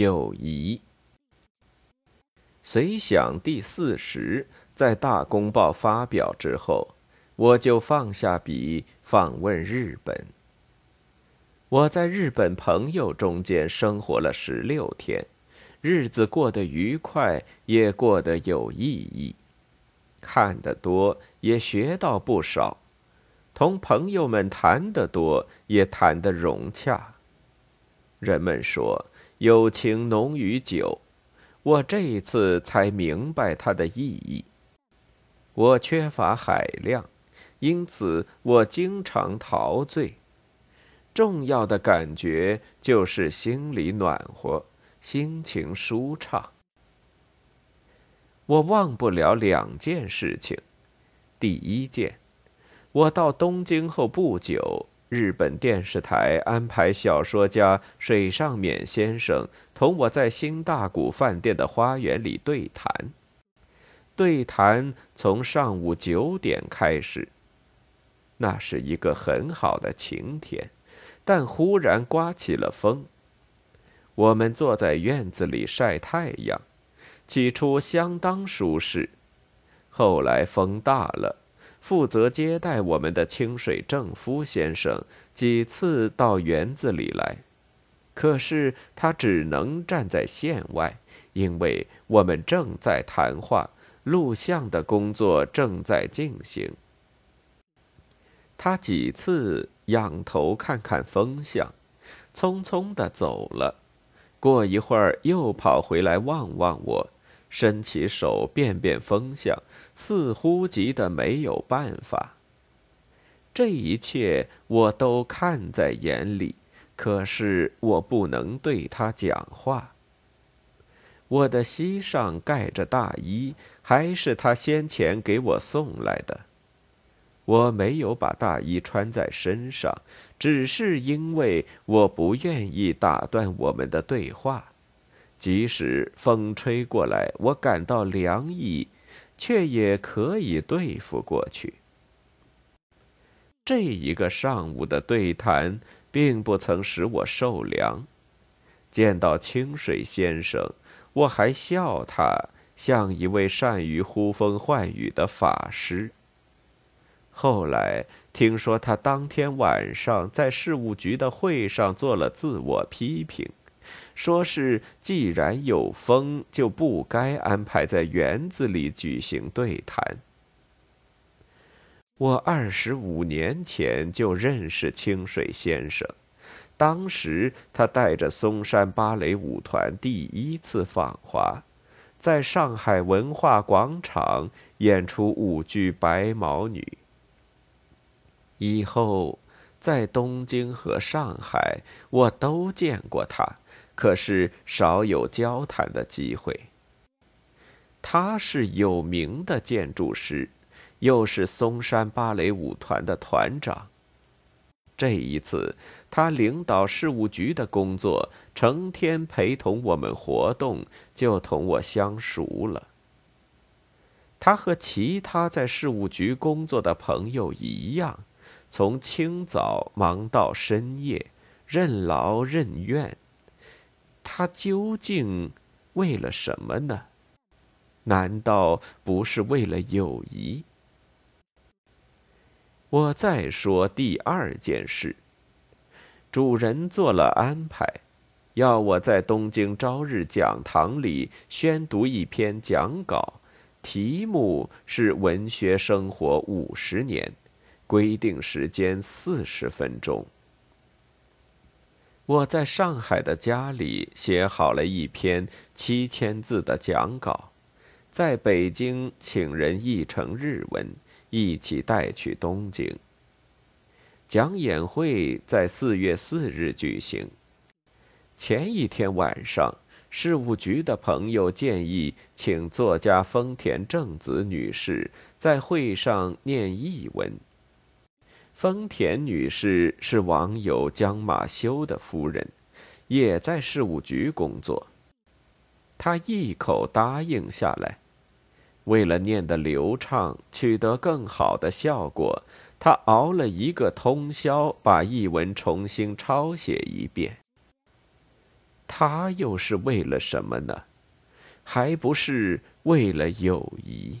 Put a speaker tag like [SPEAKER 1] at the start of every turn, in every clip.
[SPEAKER 1] 友谊。随想第四十，在大公报发表之后，我就放下笔，访问日本。我在日本朋友中间生活了十六天，日子过得愉快，也过得有意义。看得多，也学到不少；同朋友们谈得多，也谈得融洽。人们说友情浓于酒，我这一次才明白它的意义。我缺乏海量，因此我经常陶醉。重要的感觉就是心里暖和，心情舒畅。我忘不了两件事情。第一件，我到东京后不久，日本电视台安排小说家水上勉先生同我在新大谷饭店的花园里对谈。对谈从上午九点开始。那是一个很好的晴天。但忽然刮起了风。我们坐在院子里晒太阳，起初相当舒适。后来风大了，负责接待我们的清水正夫先生几次到园子里来，可是他只能站在线外，因为我们正在谈话，录像的工作正在进行。他几次仰头看看风向，匆匆的走了。过一会儿又跑回来望望我，伸起手变变风向，似乎急得没有办法。这一切我都看在眼里，可是我不能对他讲话。我的膝上盖着大衣，还是他先前给我送来的。我没有把大衣穿在身上，只是因为我不愿意打断我们的对话。即使风吹过来，我感到凉意，却也可以对付过去。这一个上午的对谈，并不曾使我受凉。见到清水先生，我还笑他像一位善于呼风唤雨的法师。后来听说他当天晚上在事务局的会上做了自我批评，说是既然有风，就不该安排在园子里举行对谈。我二十五年前就认识清水先生，当时他带着嵩山芭蕾舞团第一次访华，在上海文化广场演出舞剧《白毛女》。以后，在东京和上海，我都见过他，可是少有交谈的机会。他是有名的建筑师，又是嵩山芭蕾舞团的团长。这一次，他领导事务局的工作，成天陪同我们活动，就同我相熟了。他和其他在事务局工作的朋友一样。从清早忙到深夜，任劳任怨。他究竟为了什么呢？难道不是为了友谊？我再说第二件事。主人做了安排，要我在东京朝日讲堂里宣读一篇讲稿，题目是《文学生活五十年》。规定时间四十分钟。我在上海的家里写好了一篇七千字的讲稿，在北京请人译成日文，一起带去东京。讲演会在四月四日举行。前一天晚上，事务局的朋友建议请作家丰田正子女士在会上念译文。丰田女士是网友江马修的夫人，也在事务局工作。她一口答应下来。为了念得流畅，取得更好的效果，她熬了一个通宵，把译文重新抄写一遍。他又是为了什么呢？还不是为了友谊。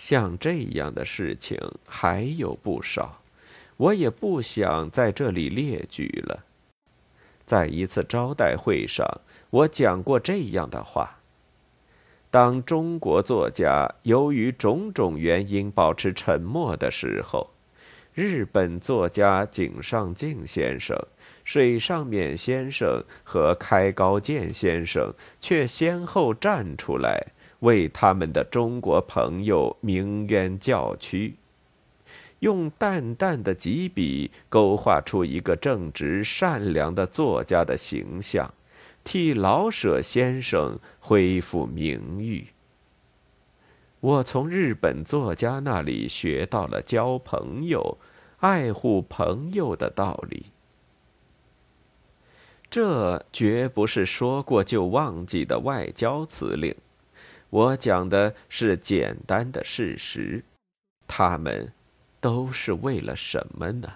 [SPEAKER 1] 像这样的事情还有不少，我也不想在这里列举了。在一次招待会上，我讲过这样的话：当中国作家由于种种原因保持沉默的时候，日本作家井上靖先生。水上勉先生和开高健先生却先后站出来，为他们的中国朋友鸣冤叫屈，用淡淡的几笔勾画出一个正直善良的作家的形象，替老舍先生恢复名誉。我从日本作家那里学到了交朋友、爱护朋友的道理。这绝不是说过就忘记的外交辞令，我讲的是简单的事实。他们都是为了什么呢？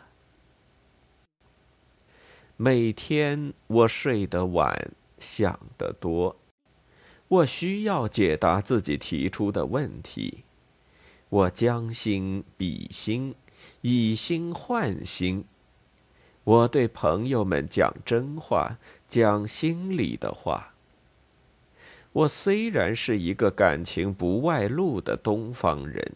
[SPEAKER 1] 每天我睡得晚，想得多，我需要解答自己提出的问题。我将心比心，以心换心。我对朋友们讲真话，讲心里的话。我虽然是一个感情不外露的东方人，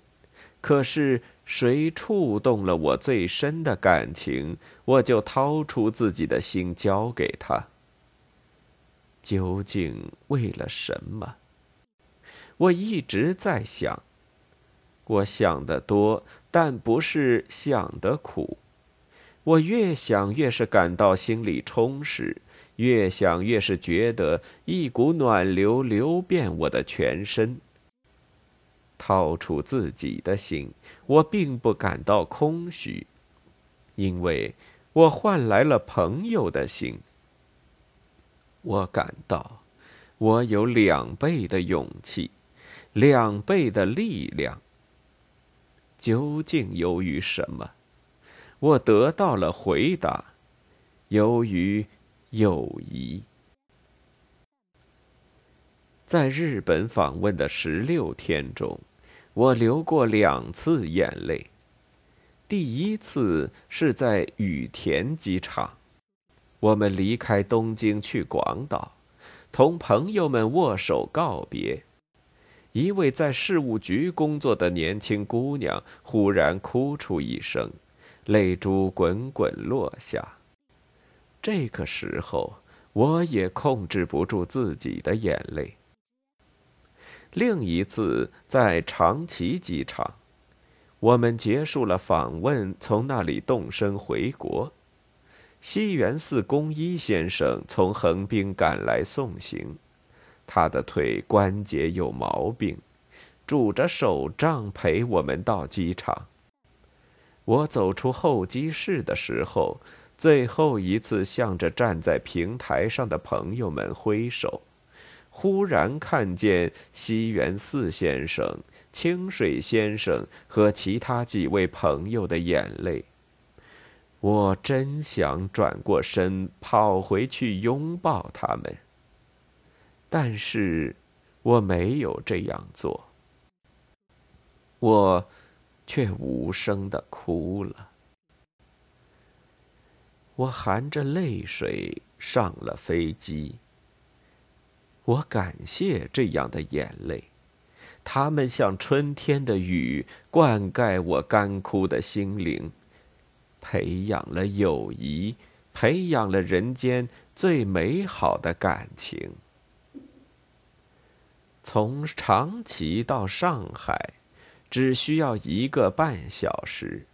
[SPEAKER 1] 可是谁触动了我最深的感情，我就掏出自己的心交给他。究竟为了什么？我一直在想。我想得多，但不是想得苦。我越想越是感到心里充实，越想越是觉得一股暖流流遍我的全身。掏出自己的心，我并不感到空虚，因为我换来了朋友的心。我感到，我有两倍的勇气，两倍的力量。究竟由于什么？我得到了回答，由于友谊。在日本访问的十六天中，我流过两次眼泪。第一次是在羽田机场，我们离开东京去广岛，同朋友们握手告别。一位在事务局工作的年轻姑娘忽然哭出一声。泪珠滚滚落下。这个时候，我也控制不住自己的眼泪。另一次在长崎机场，我们结束了访问，从那里动身回国。西园寺公一先生从横滨赶来送行，他的腿关节有毛病，拄着手杖陪我们到机场。我走出候机室的时候，最后一次向着站在平台上的朋友们挥手，忽然看见西园寺先生、清水先生和其他几位朋友的眼泪。我真想转过身跑回去拥抱他们，但是我没有这样做。我。却无声的哭了。我含着泪水上了飞机。我感谢这样的眼泪，它们像春天的雨，灌溉我干枯的心灵，培养了友谊，培养了人间最美好的感情。从长崎到上海。只需要一个半小时，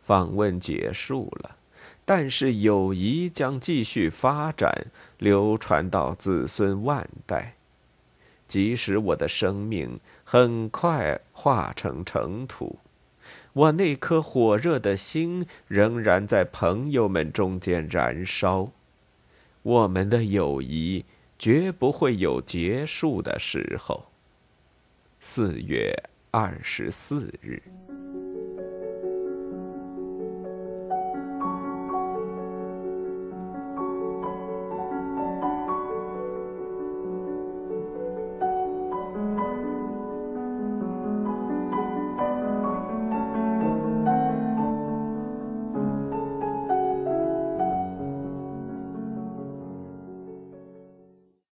[SPEAKER 1] 访问结束了，但是友谊将继续发展，流传到子孙万代。即使我的生命很快化成尘土，我那颗火热的心仍然在朋友们中间燃烧。我们的友谊绝不会有结束的时候。四月。二十四日。